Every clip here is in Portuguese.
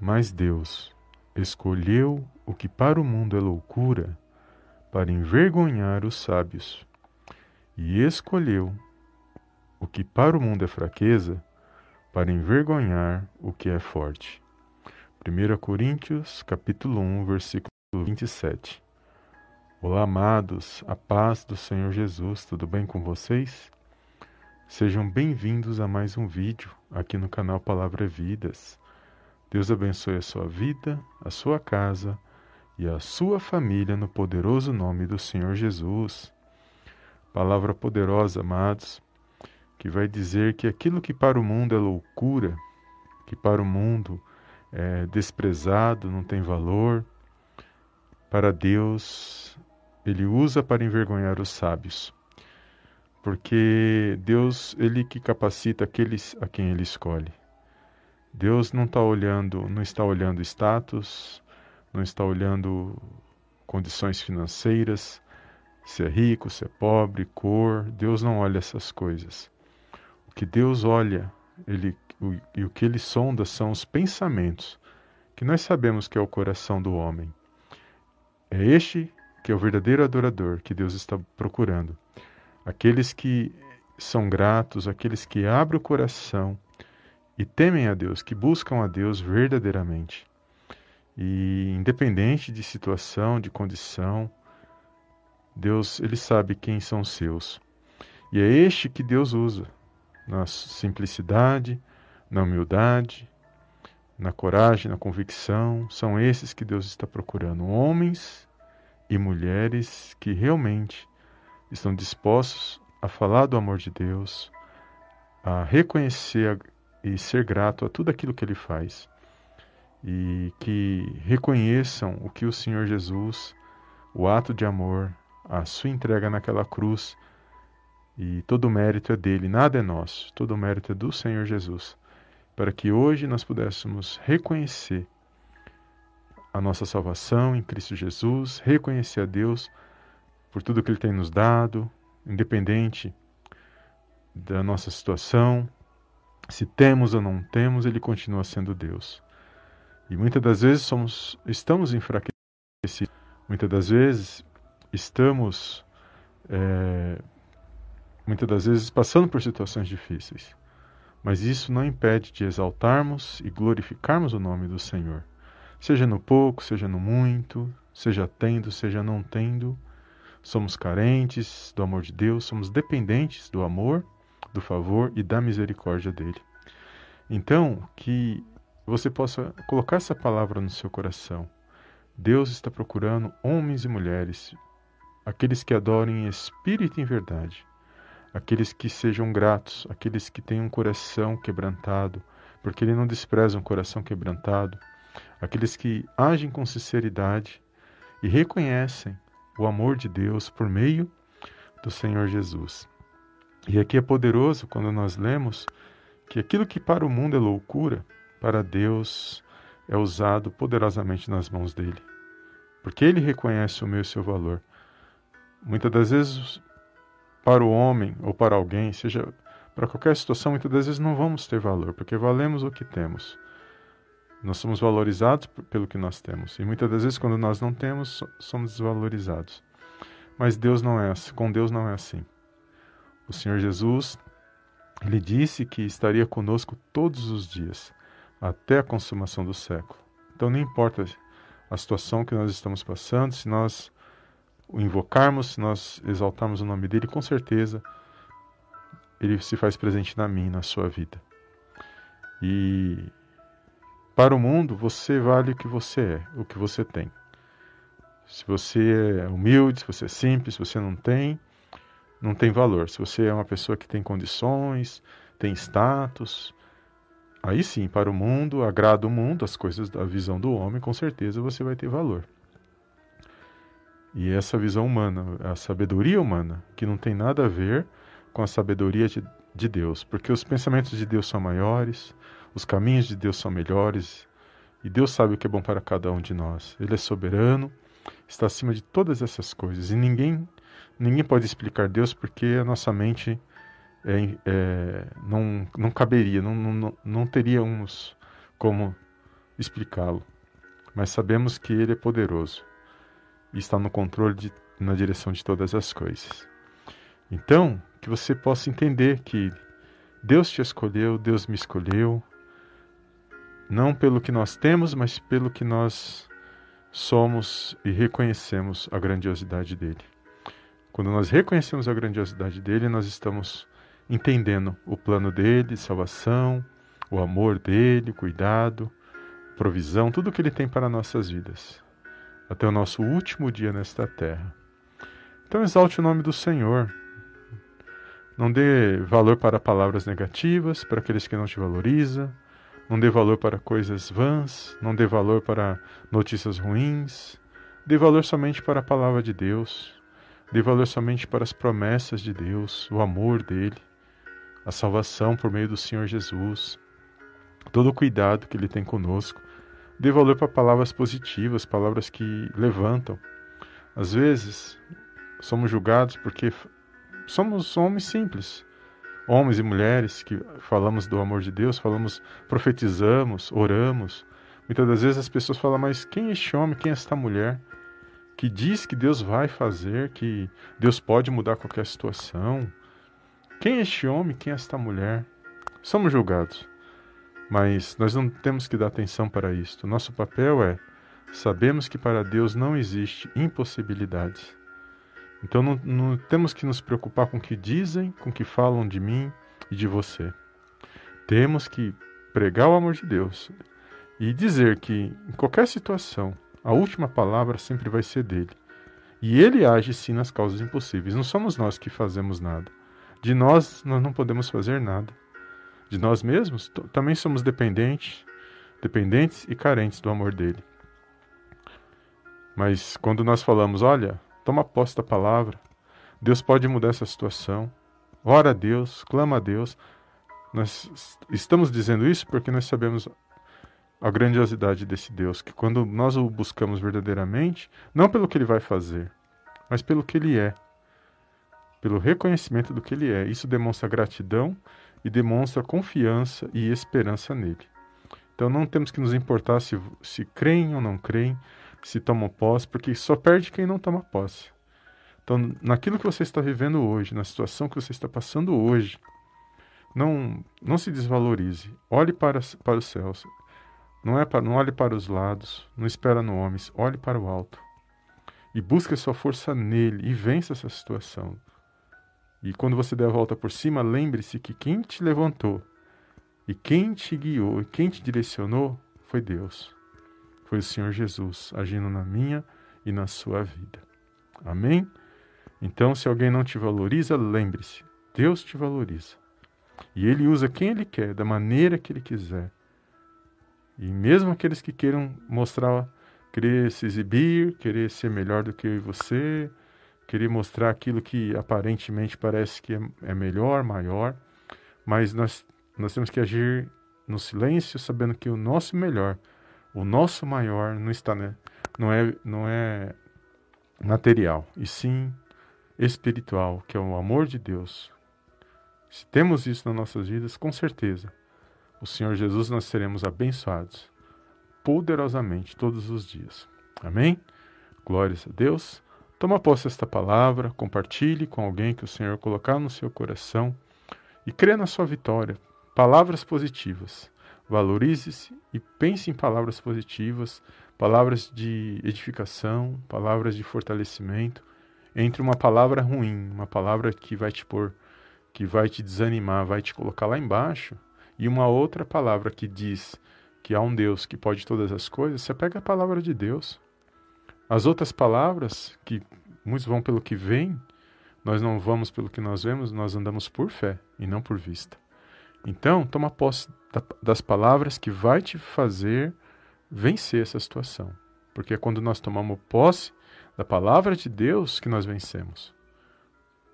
Mas Deus escolheu o que para o mundo é loucura para envergonhar os sábios, e escolheu o que para o mundo é fraqueza para envergonhar o que é forte. 1 Coríntios, capítulo 1, versículo 27. Olá, amados, a paz do Senhor Jesus, tudo bem com vocês? Sejam bem-vindos a mais um vídeo aqui no canal Palavra Vidas. Deus abençoe a sua vida, a sua casa e a sua família no poderoso nome do Senhor Jesus. Palavra poderosa, amados, que vai dizer que aquilo que para o mundo é loucura, que para o mundo é desprezado, não tem valor, para Deus ele usa para envergonhar os sábios. Porque Deus, ele que capacita aqueles a quem ele escolhe. Deus não está olhando, não está olhando status, não está olhando condições financeiras, se é rico, se é pobre, cor. Deus não olha essas coisas. O que Deus olha, ele o, e o que ele sonda são os pensamentos, que nós sabemos que é o coração do homem. É este que é o verdadeiro adorador que Deus está procurando. Aqueles que são gratos, aqueles que abrem o coração e temem a Deus, que buscam a Deus verdadeiramente. E independente de situação, de condição, Deus, ele sabe quem são seus. E é este que Deus usa na simplicidade, na humildade, na coragem, na convicção. São esses que Deus está procurando. Homens e mulheres que realmente estão dispostos a falar do amor de Deus, a reconhecer e ser grato a tudo aquilo que Ele faz. E que reconheçam o que o Senhor Jesus, o ato de amor, a sua entrega naquela cruz e todo o mérito é dele, nada é nosso, todo o mérito é do Senhor Jesus, para que hoje nós pudéssemos reconhecer a nossa salvação em Cristo Jesus, reconhecer a Deus por tudo que Ele tem nos dado, independente da nossa situação, se temos ou não temos, Ele continua sendo Deus. E muitas das vezes somos, estamos enfraquecidos, muitas das vezes estamos, é, muitas das vezes passando por situações difíceis. Mas isso não impede de exaltarmos e glorificarmos o nome do Senhor seja no pouco, seja no muito, seja tendo, seja não tendo. Somos carentes do amor de Deus, somos dependentes do amor, do favor e da misericórdia dele. Então, que você possa colocar essa palavra no seu coração. Deus está procurando homens e mulheres, aqueles que adorem em espírito e em verdade, aqueles que sejam gratos, aqueles que têm um coração quebrantado, porque Ele não despreza um coração quebrantado, aqueles que agem com sinceridade e reconhecem o amor de Deus por meio do Senhor Jesus. E aqui é poderoso quando nós lemos que aquilo que para o mundo é loucura, para Deus é usado poderosamente nas mãos dele. Porque ele reconhece o meu e o seu valor. Muitas das vezes, para o homem ou para alguém, seja para qualquer situação, muitas das vezes não vamos ter valor, porque valemos o que temos. Nós somos valorizados pelo que nós temos. E muitas das vezes, quando nós não temos, somos desvalorizados. Mas Deus não é assim. Com Deus não é assim. O Senhor Jesus, ele disse que estaria conosco todos os dias, até a consumação do século. Então, não importa a situação que nós estamos passando, se nós o invocarmos, se nós exaltarmos o nome dele, com certeza ele se faz presente na minha, na sua vida. E para o mundo, você vale o que você é, o que você tem. Se você é humilde, se você é simples, se você não tem, não tem valor. Se você é uma pessoa que tem condições, tem status, aí sim, para o mundo, agrada o mundo, as coisas da visão do homem, com certeza você vai ter valor. E essa visão humana, a sabedoria humana, que não tem nada a ver com a sabedoria de, de Deus, porque os pensamentos de Deus são maiores, os caminhos de Deus são melhores e Deus sabe o que é bom para cada um de nós. Ele é soberano, está acima de todas essas coisas e ninguém ninguém pode explicar Deus porque a nossa mente é, é, não, não caberia, não, não, não teríamos como explicá-lo, mas sabemos que Ele é poderoso e está no controle de, na direção de todas as coisas. Então, que você possa entender que Deus te escolheu, Deus me escolheu, não pelo que nós temos, mas pelo que nós somos e reconhecemos a grandiosidade dele. Quando nós reconhecemos a grandiosidade dele, nós estamos entendendo o plano dele, salvação, o amor dele, cuidado, provisão, tudo que ele tem para nossas vidas, até o nosso último dia nesta terra. Então exalte o nome do Senhor. Não dê valor para palavras negativas, para aqueles que não te valorizam. Não dê valor para coisas vãs. Não dê valor para notícias ruins. Dê valor somente para a palavra de Deus. Dê valor somente para as promessas de Deus, o amor dele, a salvação por meio do Senhor Jesus, todo o cuidado que ele tem conosco. Dê valor para palavras positivas, palavras que levantam. Às vezes, somos julgados porque somos homens simples, homens e mulheres que falamos do amor de Deus, falamos, profetizamos, oramos. Muitas das vezes as pessoas falam, mas quem é este homem, quem é esta mulher? Que diz que Deus vai fazer, que Deus pode mudar qualquer situação. Quem é este homem, quem é esta mulher? Somos julgados. Mas nós não temos que dar atenção para isto. Nosso papel é sabemos que para Deus não existe impossibilidades. Então não, não, temos que nos preocupar com o que dizem, com o que falam de mim e de você. Temos que pregar o amor de Deus e dizer que em qualquer situação a última palavra sempre vai ser dele. E ele age sim nas causas impossíveis. Não somos nós que fazemos nada. De nós nós não podemos fazer nada de nós mesmos, também somos dependentes, dependentes e carentes do amor dele. Mas quando nós falamos, olha, toma posse da palavra, Deus pode mudar essa situação, ora a Deus, clama a Deus, nós estamos dizendo isso porque nós sabemos a grandiosidade desse Deus, que quando nós o buscamos verdadeiramente, não pelo que ele vai fazer, mas pelo que ele é, pelo reconhecimento do que ele é. Isso demonstra gratidão e demonstra confiança e esperança nele. Então não temos que nos importar se, se creem ou não creem, se tomam posse, porque só perde quem não toma posse. Então, naquilo que você está vivendo hoje, na situação que você está passando hoje, não, não se desvalorize. Olhe para, para os céus. Não, é para, não olhe para os lados, não espera no homens, olhe para o alto. E busque a sua força nele e vença essa situação. E quando você der a volta por cima, lembre-se que quem te levantou e quem te guiou e quem te direcionou foi Deus. Foi o Senhor Jesus agindo na minha e na sua vida. Amém? Então, se alguém não te valoriza, lembre-se: Deus te valoriza. E Ele usa quem Ele quer, da maneira que Ele quiser. E mesmo aqueles que queiram mostrar, querer se exibir, querer ser melhor do que você, querer mostrar aquilo que aparentemente parece que é, é melhor, maior, mas nós, nós temos que agir no silêncio, sabendo que o nosso melhor, o nosso maior não está, né? não é, não é material, e sim espiritual, que é o amor de Deus. Se temos isso nas nossas vidas, com certeza, o Senhor Jesus nós seremos abençoados poderosamente todos os dias. Amém? Glórias a Deus. Toma posse desta palavra, compartilhe com alguém que o Senhor colocar no seu coração e crê na sua vitória. Palavras positivas. Valorize-se e pense em palavras positivas, palavras de edificação, palavras de fortalecimento, entre uma palavra ruim, uma palavra que vai te pôr, que vai te desanimar, vai te colocar lá embaixo, e uma outra palavra que diz que há um Deus que pode todas as coisas, você pega a palavra de Deus as outras palavras, que muitos vão pelo que vem, nós não vamos pelo que nós vemos, nós andamos por fé e não por vista. Então, toma posse das palavras que vai te fazer vencer essa situação. Porque é quando nós tomamos posse da palavra de Deus que nós vencemos.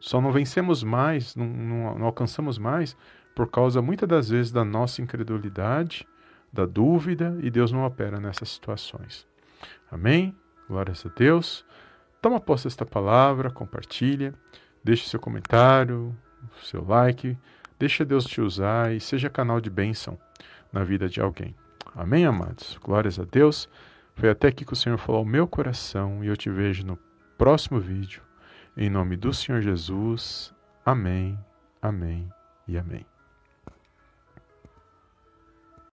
Só não vencemos mais, não, não, não alcançamos mais, por causa muitas das vezes da nossa incredulidade, da dúvida, e Deus não opera nessas situações. Amém? Glórias a Deus. Toma posse desta palavra, compartilha, deixe seu comentário, seu like, deixa Deus te usar e seja canal de bênção na vida de alguém. Amém, amados? Glórias a Deus. Foi até aqui que o Senhor falou ao meu coração e eu te vejo no próximo vídeo. Em nome do Senhor Jesus. Amém, amém e amém.